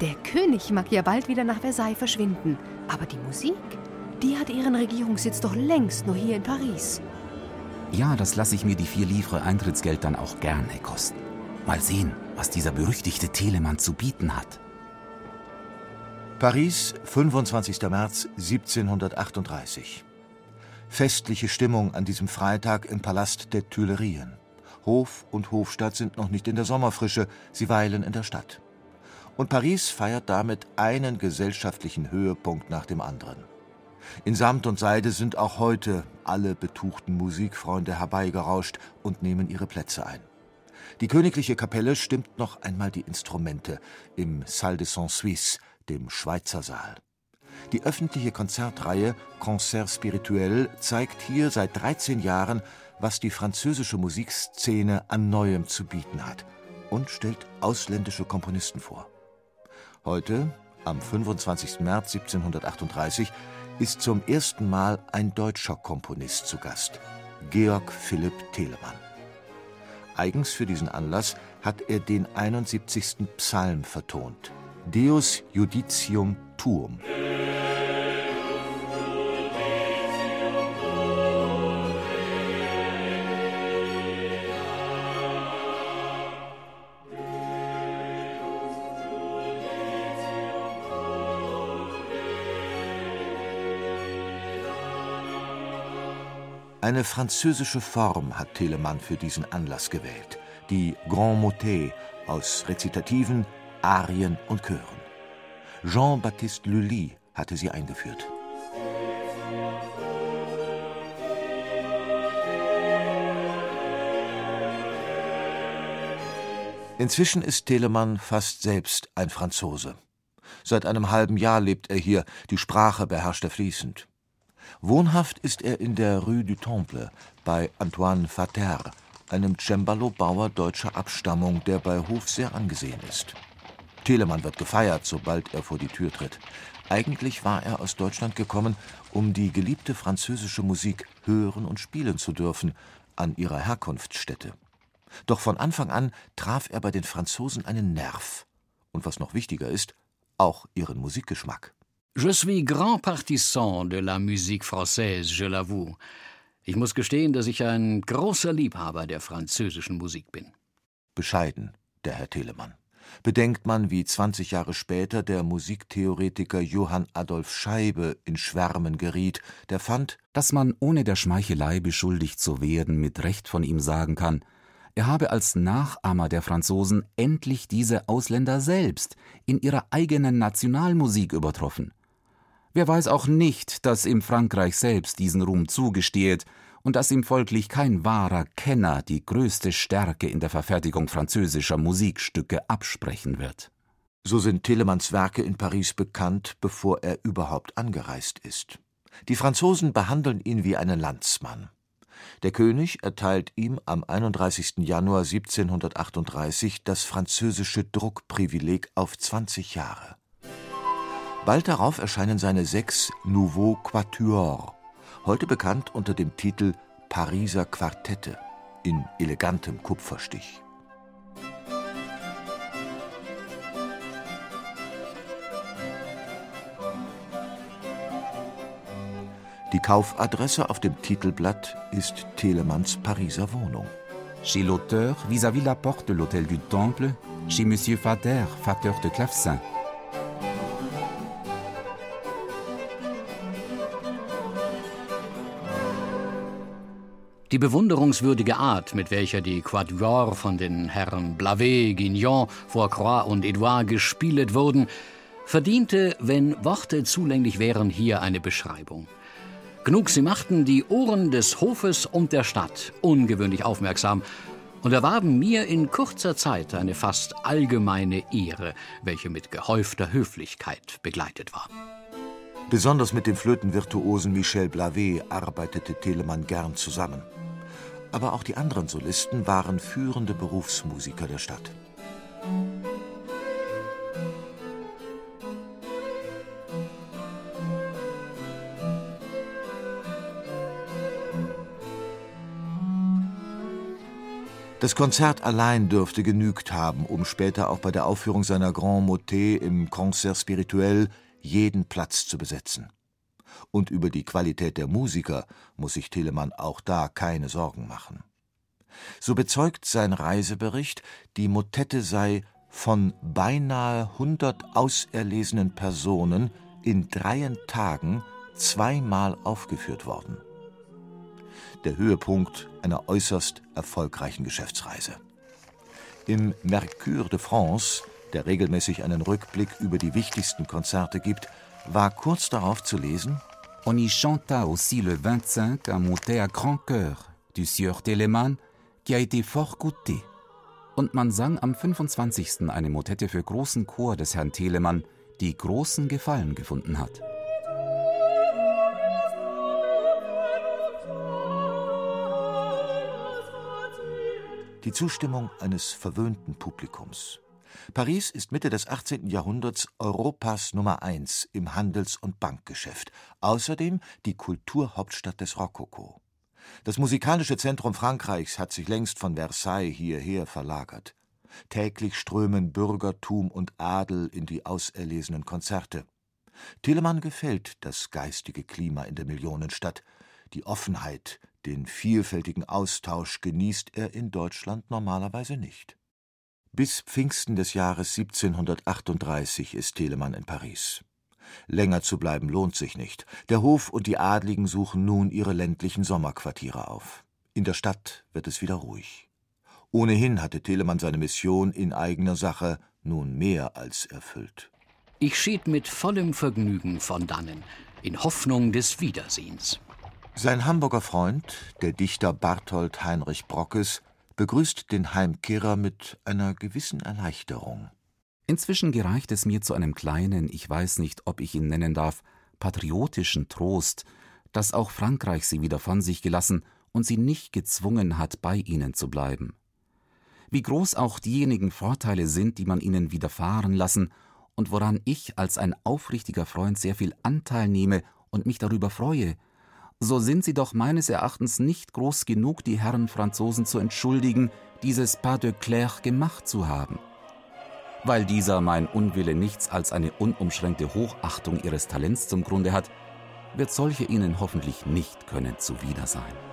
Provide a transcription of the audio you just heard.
Der König mag ja bald wieder nach Versailles verschwinden, aber die Musik, die hat ihren Regierungssitz doch längst nur hier in Paris. Ja, das lasse ich mir die vier Livre Eintrittsgeld dann auch gerne kosten. Mal sehen, was dieser berüchtigte Telemann zu bieten hat. Paris, 25. März 1738. Festliche Stimmung an diesem Freitag im Palast der Tuilerien. Hof und Hofstadt sind noch nicht in der Sommerfrische, sie weilen in der Stadt. Und Paris feiert damit einen gesellschaftlichen Höhepunkt nach dem anderen. In Samt und Seide sind auch heute alle betuchten Musikfreunde herbeigerauscht und nehmen ihre Plätze ein. Die königliche Kapelle stimmt noch einmal die Instrumente im Salle de Saint Suisse, dem Schweizer Saal. Die öffentliche Konzertreihe Concert Spirituel zeigt hier seit 13 Jahren, was die französische Musikszene an Neuem zu bieten hat und stellt ausländische Komponisten vor. Heute, am 25. März 1738, ist zum ersten Mal ein deutscher Komponist zu Gast, Georg Philipp Telemann. Eigens für diesen Anlass hat er den 71. Psalm vertont, Deus Judicium Tuum. Eine französische Form hat Telemann für diesen Anlass gewählt, die Grand Motet aus Rezitativen, Arien und Chören. Jean-Baptiste Lully hatte sie eingeführt. Inzwischen ist Telemann fast selbst ein Franzose. Seit einem halben Jahr lebt er hier, die Sprache beherrscht er fließend. Wohnhaft ist er in der Rue du Temple bei Antoine Vater, einem Cembalo-Bauer deutscher Abstammung, der bei Hof sehr angesehen ist. Telemann wird gefeiert, sobald er vor die Tür tritt. Eigentlich war er aus Deutschland gekommen, um die geliebte französische Musik hören und spielen zu dürfen, an ihrer Herkunftsstätte. Doch von Anfang an traf er bei den Franzosen einen Nerv. Und was noch wichtiger ist, auch ihren Musikgeschmack. Je suis grand partisan de la musique française, je l'avoue. Ich muss gestehen, dass ich ein großer Liebhaber der französischen Musik bin. Bescheiden, der Herr Telemann. Bedenkt man, wie 20 Jahre später der Musiktheoretiker Johann Adolf Scheibe in Schwärmen geriet, der fand, dass man ohne der Schmeichelei beschuldigt zu werden mit Recht von ihm sagen kann, er habe als Nachahmer der Franzosen endlich diese Ausländer selbst in ihrer eigenen Nationalmusik übertroffen. Wer weiß auch nicht, dass ihm Frankreich selbst diesen Ruhm zugesteht und dass ihm folglich kein wahrer Kenner die größte Stärke in der Verfertigung französischer Musikstücke absprechen wird. So sind Telemanns Werke in Paris bekannt, bevor er überhaupt angereist ist. Die Franzosen behandeln ihn wie einen Landsmann. Der König erteilt ihm am 31. Januar 1738 das französische Druckprivileg auf 20 Jahre. Bald darauf erscheinen seine sechs Nouveaux Quatuors, heute bekannt unter dem Titel Pariser Quartette in elegantem Kupferstich. Die Kaufadresse auf dem Titelblatt ist Telemanns Pariser Wohnung. Chez l'auteur, vis-à-vis la porte de l'hôtel du Temple, chez Monsieur Fader, facteur de clavecin. Die bewunderungswürdige Art, mit welcher die Quatuor von den Herren Blavet, Guignon, Fourcroy und Edouard gespielt wurden, verdiente, wenn Worte zulänglich wären, hier eine Beschreibung. Genug, sie machten die Ohren des Hofes und der Stadt ungewöhnlich aufmerksam und erwarben mir in kurzer Zeit eine fast allgemeine Ehre, welche mit gehäufter Höflichkeit begleitet war. Besonders mit dem Flötenvirtuosen Michel Blavet arbeitete Telemann gern zusammen. Aber auch die anderen Solisten waren führende Berufsmusiker der Stadt. Das Konzert allein dürfte genügt haben, um später auch bei der Aufführung seiner Grand Motet im Concert Spirituel jeden Platz zu besetzen. Und über die Qualität der Musiker muss sich Telemann auch da keine Sorgen machen. So bezeugt sein Reisebericht, die Motette sei von beinahe hundert auserlesenen Personen in dreien Tagen zweimal aufgeführt worden. Der Höhepunkt einer äußerst erfolgreichen Geschäftsreise. Im Mercure de France, der regelmäßig einen Rückblick über die wichtigsten Konzerte gibt, war kurz darauf zu lesen: On y chanta aussi le 25 un motet à grand cœur du Sieur Telemann, qui a été fort goûté. Und man sang am 25. eine Motette für großen Chor des Herrn Telemann, die großen Gefallen gefunden hat. Die Zustimmung eines verwöhnten Publikums. Paris ist Mitte des 18. Jahrhunderts Europas Nummer eins im Handels- und Bankgeschäft, außerdem die Kulturhauptstadt des Rokoko. Das musikalische Zentrum Frankreichs hat sich längst von Versailles hierher verlagert. Täglich strömen Bürgertum und Adel in die auserlesenen Konzerte. Telemann gefällt das geistige Klima in der Millionenstadt. Die Offenheit, den vielfältigen Austausch genießt er in Deutschland normalerweise nicht. Bis Pfingsten des Jahres 1738 ist Telemann in Paris. Länger zu bleiben lohnt sich nicht. Der Hof und die Adligen suchen nun ihre ländlichen Sommerquartiere auf. In der Stadt wird es wieder ruhig. Ohnehin hatte Telemann seine Mission in eigener Sache nun mehr als erfüllt. Ich schied mit vollem Vergnügen von dannen, in Hoffnung des Wiedersehens. Sein Hamburger Freund, der Dichter Barthold Heinrich Brockes, begrüßt den Heimkehrer mit einer gewissen Erleichterung. Inzwischen gereicht es mir zu einem kleinen, ich weiß nicht, ob ich ihn nennen darf, patriotischen Trost, dass auch Frankreich sie wieder von sich gelassen und sie nicht gezwungen hat, bei ihnen zu bleiben. Wie groß auch diejenigen Vorteile sind, die man ihnen widerfahren lassen und woran ich als ein aufrichtiger Freund sehr viel Anteil nehme und mich darüber freue, so sind sie doch meines Erachtens nicht groß genug, die Herren Franzosen zu entschuldigen, dieses Pas de Clair gemacht zu haben. Weil dieser mein Unwille nichts als eine unumschränkte Hochachtung ihres Talents zum Grunde hat, wird solche ihnen hoffentlich nicht können zuwider sein.